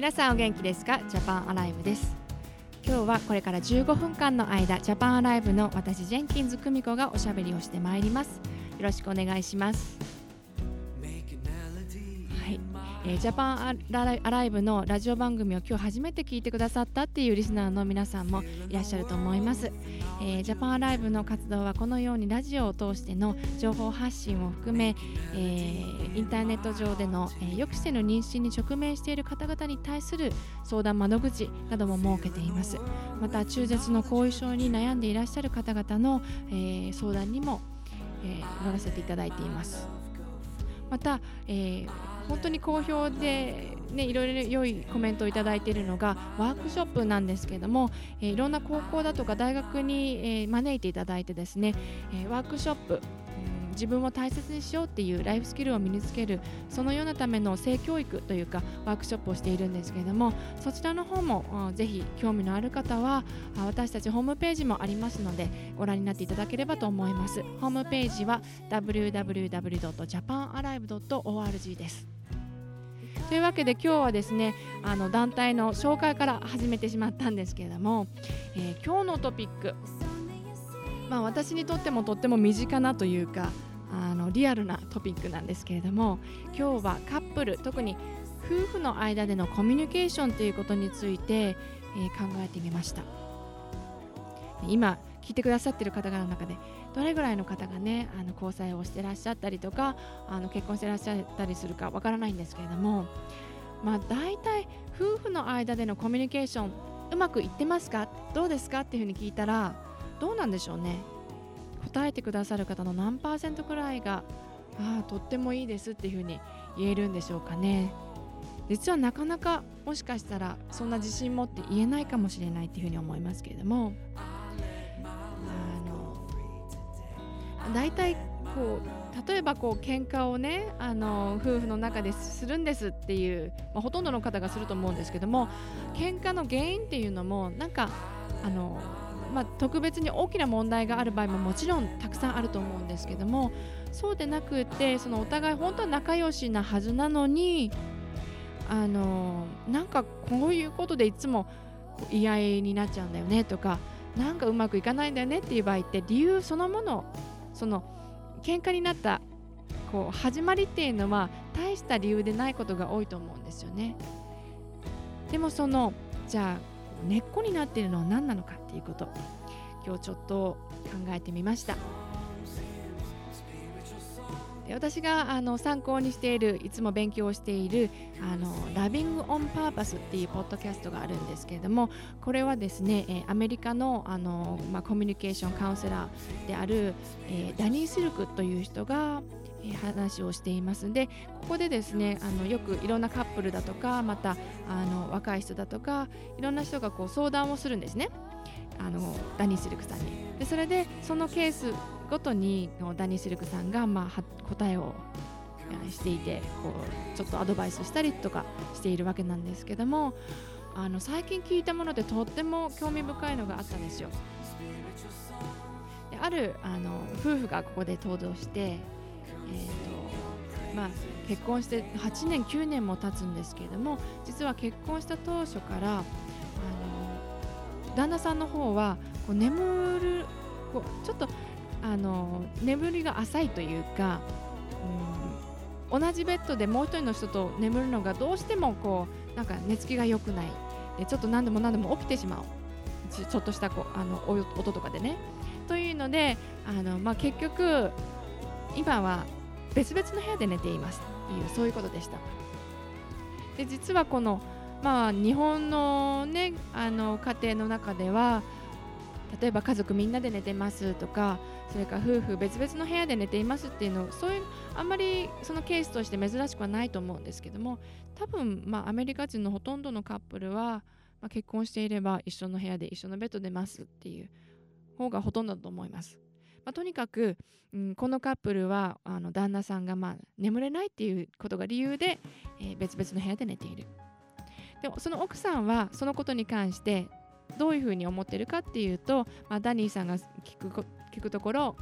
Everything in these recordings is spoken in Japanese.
皆さんお元気ですか？ジャパンアライブです。今日はこれから15分間の間ジャパンアライブの私ジェンキンズ久美子がおしゃべりをしてまいります。よろしくお願いします、えージャパンアラアライブのラジオ番組を今日初めて聞いてくださったっていうリスナーの皆さんもいらっしゃると思います、えージャパンアライブの活動はこのようにラジオを通しての情報発信を含め、えーインターネット上での、えー予期せぬ妊娠に直面している方々に対する相談窓口なども設けています。また中絶の後遺症に悩んでいらっしゃる方々の、えー相談にも、えー乗らせていただいています。また、えー本当に好評で、ね、いろいろ良いコメントをいただいているのがワークショップなんですけれども、えーいろんな高校だとか大学に、えー招いていただいてですね、えーワークショップ、自分を大切にしようっていうライフスキルを身につけるそのようなための性教育というかワークショップをしているんですけれどもそちらの方もぜひ興味のある方は私たちホームページもありますのでご覧になっていただければと思います。ホームページは www.japanalive.org です。というわけで今日はですねあの団体の紹介から始めてしまったんですけれども、えー今日のトピックまあ私にとってもとっても身近なというかあのリアルなトピックなんですけれども今日はカップル特に夫婦の間でのコミュニケーションということについて、えー考えてみました。今聞いてくださってる方々の中でどれぐらいの方がねあの交際をしてらっしゃったりとかあの結婚してらっしゃったりするかわからないんですけれどもまあ大体夫婦の間でのコミュニケーションうまくいってますか？どうですか？っていうふうに聞いたらどうなんでしょうね。答えてくださる方の何パーセントくらいがああとってもいいですっていうふうに言えるんでしょうかね。実はなかなかもしかしたらそんな自信持って言えないかもしれないっていうふうに思いますけれども。あの大体こう例えばこう喧嘩をねあの夫婦の中でするんですっていう、まあ、ほとんどの方がすると思うんですけども喧嘩の原因っていうのもなんかあのまあ、特別に大きな問題がある場合ももちろんたくさんあると思うんですけどもそうでなくてそのお互い本当は仲良しなはずなのにあのなんかこういうことでいつも言い合いになっちゃうんだよねとかなんかうまくいかないんだよねっていう場合って理由そのものその喧嘩になったこう始まりっていうのは大した理由でないことが多いと思うんですよね。でもそのじゃあ根っこになっているのは何なのかっていうこと今日ちょっと考えてみました。で私があの参考にしているいつも勉強をしているあのラビング・オン・パーパスっていうポッドキャストがあるんですけれどもこれはですね、えアメリカのあの、まあ、コミュニケーションカウンセラーである、えーダニー・シルクという人が話をしています。でここでですねあのよくいろんなカップルだとかまたあの若い人だとかいろんな人がこう相談をするんですね。あのダニー・シルクさんに。でそれでそのケースごとにダニー・シルクさんが、まあ、答えをしていてこうちょっとアドバイスしたりとかしているわけなんですけどもあの最近聞いたものでとっても興味深いのがあったんですよ。であるあの夫婦がここで登場して、えーとまあ、結婚して8年9年も経つんですけれども実は結婚した当初からあの旦那さんの方はこう眠るこうちょっとあの眠りが浅いというか、うん、同じベッドでもう一人の人と眠るのがどうしてもこうなんか寝つきが良くないでちょっと何度も何度も起きてしまうちちょっとしたこうあの音とかでね。というのであの、まあ、結局今は別々の部屋で寝ていますというそういうことでした。で実はこの、まあ、日本の,、ね、あの家庭の中では例えば家族みんなで寝てますとかそれから夫婦別々の部屋で寝ていますっていうのそういうあんまりそのケースとして珍しくはないと思うんですけども多分、まあ、アメリカ人のほとんどのカップルは、まあ、結婚していれば一緒の部屋で一緒のベッドでますっていう方がほとんどだと思います。まあ、とにかく、うん、このカップルはあの旦那さんが、まあ、眠れないっていうことが理由で、えー別々の部屋で寝ている。でもその奥さんはそのことに関してどういうふうに思ってるかっていうと、まあ、ダニーさんが聞く聞くところ、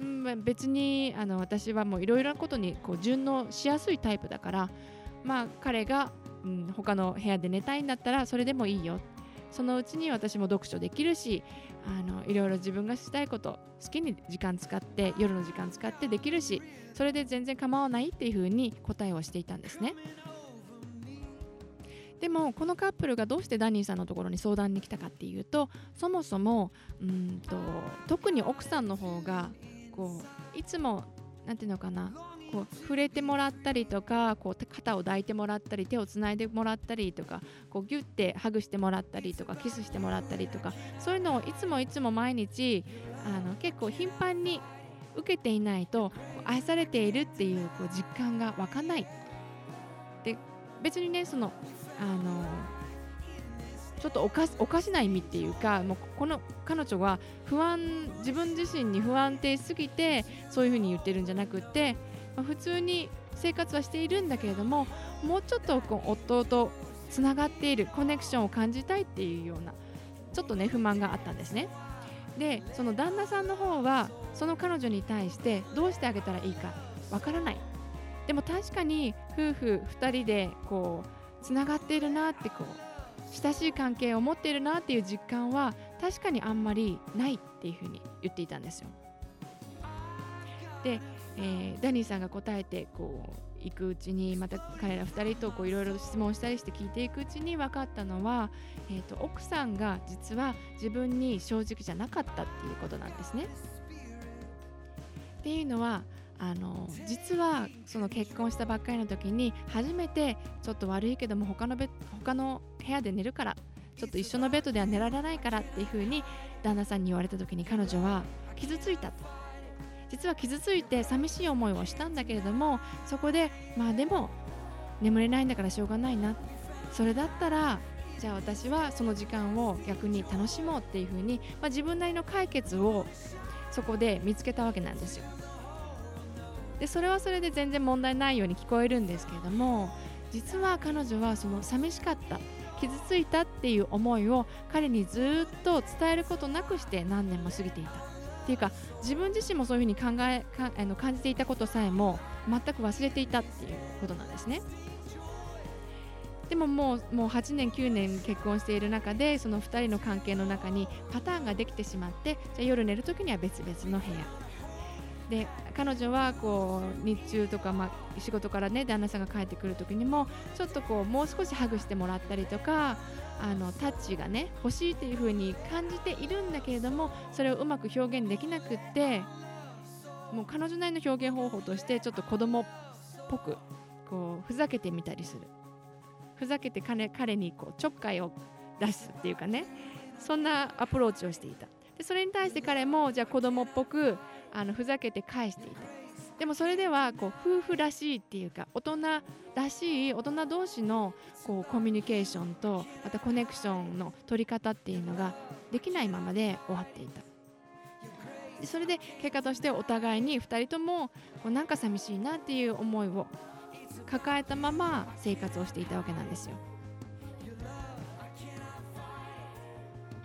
うん別にあの私はもういろいろなことにこう順応しやすいタイプだから、まあ、彼がうん、他の部屋で寝たいんだったらそれでもいいよそのうちに私も読書できるしあのいろいろ自分がしたいこと好きに時間使って夜の時間使ってできるしそれで全然構わないっていうふうに答えをしていたんですね。でもこのカップルがどうしてダニーさんのところに相談に来たかっていうとそもそもうんと特に奥さんの方がこういつも何て言うのかなこう触れてもらったりとかこう肩を抱いてもらったり手をつないでもらったりとかこうギュッてハグしてもらったりとかキスしてもらったりとかそういうのをいつもいつも毎日あの結構頻繁に受けていないと愛されているっていうこう実感が湧かない。で別にねそのあのちょっとおかおかしな意味っていうかもうこの彼女は不安自分自身に不安定すぎてそういうふうに言ってるんじゃなくてまあ、普通に生活はしているんだけれどももうちょっとこう夫とつながっているコネクションを感じたいっていうようなちょっとね不満があったんですね。でその旦那さんの方はその彼女に対してどうしてあげたらいいかわからないでも確かに夫婦2人でこうつながっているなってこう親しい関係を持っているなっていう実感は確かにあんまりないっていうふうに言っていたんですよ。でえー、ダニーさんが答えてこう行くうちにまた彼ら2人といろいろ質問したりして聞いていくうちに分かったのは、えーと、奥さんが実は自分に正直じゃなかったっていうことなんですね。っていうのはあの実はその結婚したばっかりの時に初めてちょっと悪いけども他の他の部屋で寝るからちょっと一緒のベッドでは寝られないからっていう風に旦那さんに言われた時に彼女は傷ついたと実は傷ついて寂しい思いをしたんだけれどもそこでまあでも眠れないんだからしょうがないなそれだったらじゃあ私はその時間を逆に楽しもうっていうふうに、まあ、自分なりの解決をそこで見つけたわけなんですよ。でそれはそれで全然問題ないように聞こえるんですけれども実は彼女はその寂しかった傷ついたっていう思いを彼にずっと伝えることなくして何年も過ぎていた。っていうか自分自身もそういうふうに考えかあの感じていたことさえも全く忘れていたっていうことなんですね。でももうもう8年9年結婚している中でその2人の関係の中にパターンができてしまってじゃ夜寝る時には別々の部屋で彼女はこう日中とか、まあ、仕事からね旦那さんが帰ってくる時にもちょっとこうもう少しハグしてもらったりとかあのタッチがね欲しいっていう風に感じているんだけれどもそれをうまく表現できなくってもう彼女なりの表現方法としてちょっと子供っぽくこうふざけてみたりする。ふざけて彼彼にこうちょっかいを出すっていうかねそんなアプローチをしていた。でそれに対して彼もじゃあ子供っぽくあのふざけて返していた。でもそれではこう夫婦らしいっていうか大人らしい大人同士のこうコミュニケーションとまたコネクションの取り方っていうのができないままで終わっていたそれで結果としてお互いに2人ともこうなんか寂しいなっていう思いを抱えたまま生活をしていたわけなんですよ。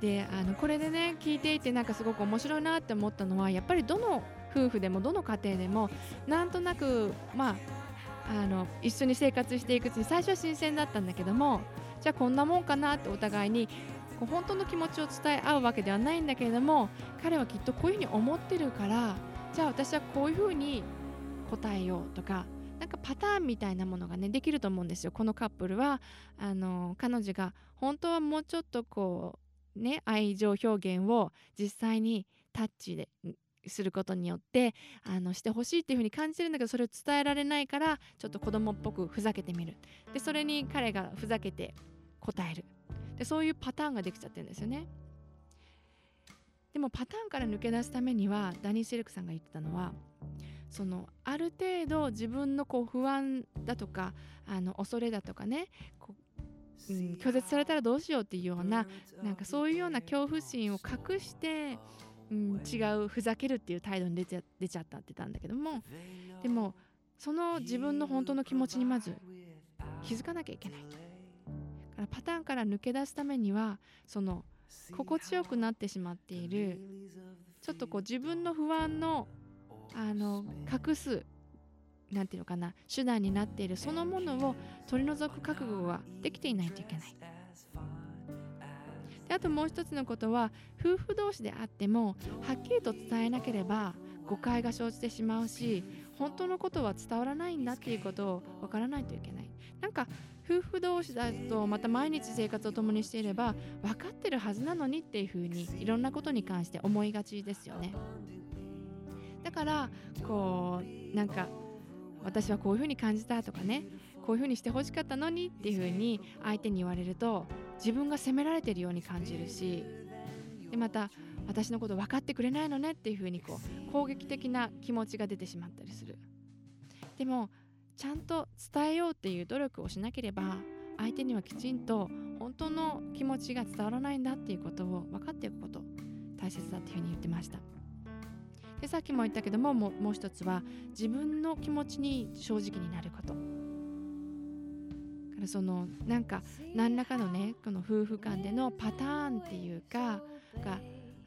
であのこれでね聞いていてなんかすごく面白いなって思ったのはやっぱりどの夫婦でもどの家庭でもなんとなくまああの一緒に生活していくうちに最初は新鮮だったんだけどもじゃあこんなもんかなってお互いに本当の気持ちを伝え合うわけではないんだけれども彼はきっとこういうふうに思ってるからじゃあ私はこういうふうに答えようとかなんかパターンみたいなものがねできると思うんですよ。このカップルはあの彼女が本当はもうちょっとこうね愛情表現を実際にタッチですることによってあのしてほしいっていう風に感じてるんだけどそれを伝えられないからちょっと子供っぽくふざけてみる。でそれに彼がふざけて答える。でそういうパターンができちゃってるんですよね。でもパターンから抜け出すためにはダニー・シェルクさんが言ってたのはそのある程度自分のこう不安だとかあの恐れだとかねこう、うん、拒絶されたらどうしようっていうようななんかそういうような恐怖心を隠してうん、違うふざけるっていう態度に出ちゃ出ちゃったって言ったんだけどもでもその自分の本当の気持ちにまず気づかなきゃいけないからパターンから抜け出すためにはその心地よくなってしまっているちょっとこう自分の不安のあの隠すなんていうのかな手段になっているそのものを取り除く覚悟ができていないといけないであともう一つのことは夫婦同士であってもはっきりと伝えなければ誤解が生じてしまうし本当のことは伝わらないんだっていうことを分からないといけない。なんか夫婦同士だとまた毎日生活を共にしていれば分かってるはずなのにっていうふうにいろんなことに関して思いがちですよね。だからこうなんか私はこういうふうに感じたとかねこういうふうにしてほしかったのにっていうふうに相手に言われると自分が責められているように感じるしでまた私のこと分かってくれないのねっていうふうにこう攻撃的な気持ちが出てしまったりする。でもちゃんと伝えようっていう努力をしなければ相手にはきちんと本当の気持ちが伝わらないんだっていうことを分かっていくこと大切だっていうふうに言ってました。でさっきも言ったけどももう一つは自分の気持ちに正直になること。からそのなんか何らかのねこの夫婦間でのパターンっていうかが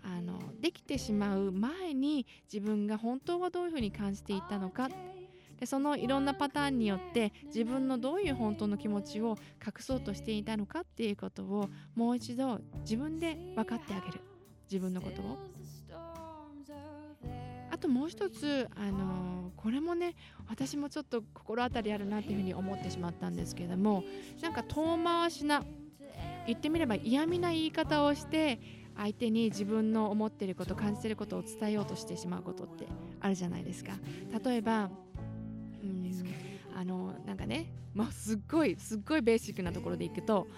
あのできてしまう前に自分が本当はどういうふうに感じていたのかでそのいろんなパターンによって自分のどういう本当の気持ちを隠そうとしていたのかっていうことをもう一度自分で分かってあげる自分のことを。ともう一つ、あのー、これもね私もちょっと心当たりあるなっていうふうに思ってしまったんですけどもなんか遠回しな言ってみれば嫌味な言い方をして相手に自分の思っていること感じていることを伝えようとしてしまうことってあるじゃないですか。例えばうんあのなんかね、まあ、すっごいすっごいベーシックなところでいくと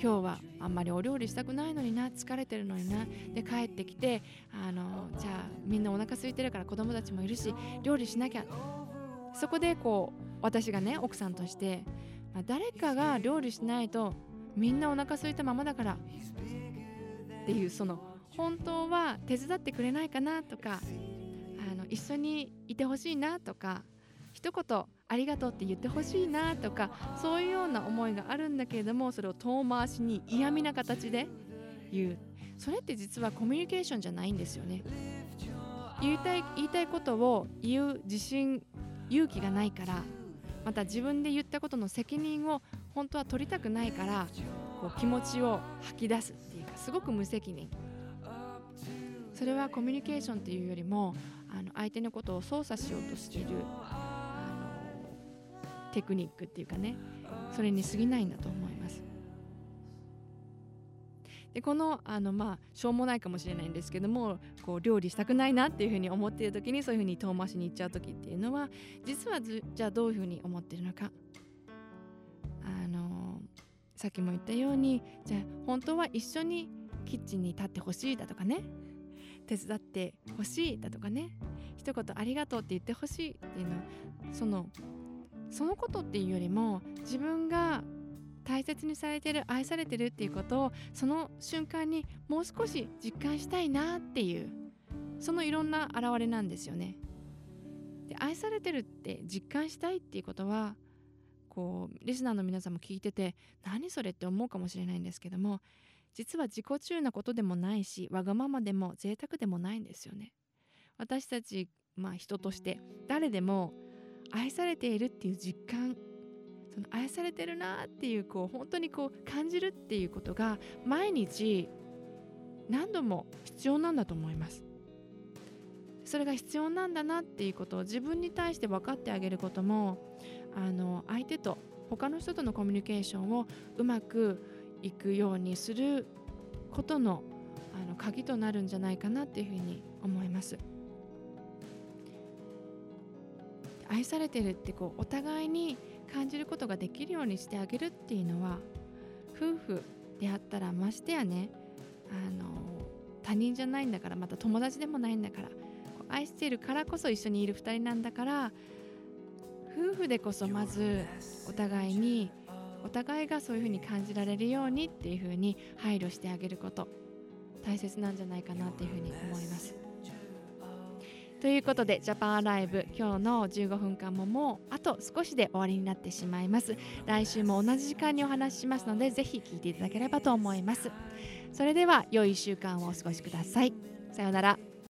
今日はあんまりお料理したくないのにな疲れてるのにな。で帰ってきてあのじゃあみんなお腹空いてるから子供たちもいるし料理しなきゃ。そこでこう私がね奥さんとして、まあ、誰かが料理しないとみんなお腹空いたままだからっていうその本当は手伝ってくれないかなとかあの一緒にいてほしいなとか一言ありがとうって言ってほしいなとかそういうような思いがあるんだけれどもそれを遠回しに嫌味な形で言う。それって実はコミュニケーションじゃないんですよね。言いたい言いたいことを言う自信勇気がないからまた自分で言ったことの責任を本当は取りたくないからこう気持ちを吐き出すっていうかすごく無責任。それはコミュニケーションっていうよりもあの相手のことを操作しようとしているテクニックっていうかねそれに過ぎないんだと思います。でこのあのまあしょうもないかもしれないんですけどもこう料理したくないなっていうふうに思っている時にそういうふうに遠回しに行っちゃう時っていうのは実はじゃあどういうふうに思ってるのか。あのさっきも言ったようにじゃあ本当は一緒にキッチンに立ってほしいだとかね。手伝ってほしいだとかね。一言ありがとうって言ってほしいっていうのそのそのことっていうよりも自分が大切にされてる愛されてるっていうことをその瞬間にもう少し実感したいなっていうそのいろんな現れなんですよね。で愛されてるって実感したいっていうことはこうリスナーの皆さんも聞いてて何それって思うかもしれないんですけども実は自己中なことでもないしわがままでも贅沢でもないんですよね。私たち、まあ、人として誰でも愛されているっていう実感その愛されてるなっていうこう本当にこう感じるっていうことが毎日何度も必要なんだと思います。それが必要なんだなっていうことを自分に対して分かってあげることもあの相手と他の人とのコミュニケーションをうまくいくようにすることのあの鍵となるんじゃないかなっていうふうに思います。愛されてるってこうお互いに感じることができるようにしてあげるっていうのは夫婦であったらましてやねあの他人じゃないんだからまた友達でもないんだから愛しているからこそ一緒にいる2人なんだから夫婦でこそまずお互いにお互いがそういうふうに感じられるようにっていうふうに配慮してあげること大切なんじゃないかなっていうふうに思います。ということでジャパンライブ今日の15分間ももうあと少しで終わりになってしまいます。来週も同じ時間にお話ししますのでぜひ聞いていただければと思います。それでは良い1週間をお過ごしください。さようなら。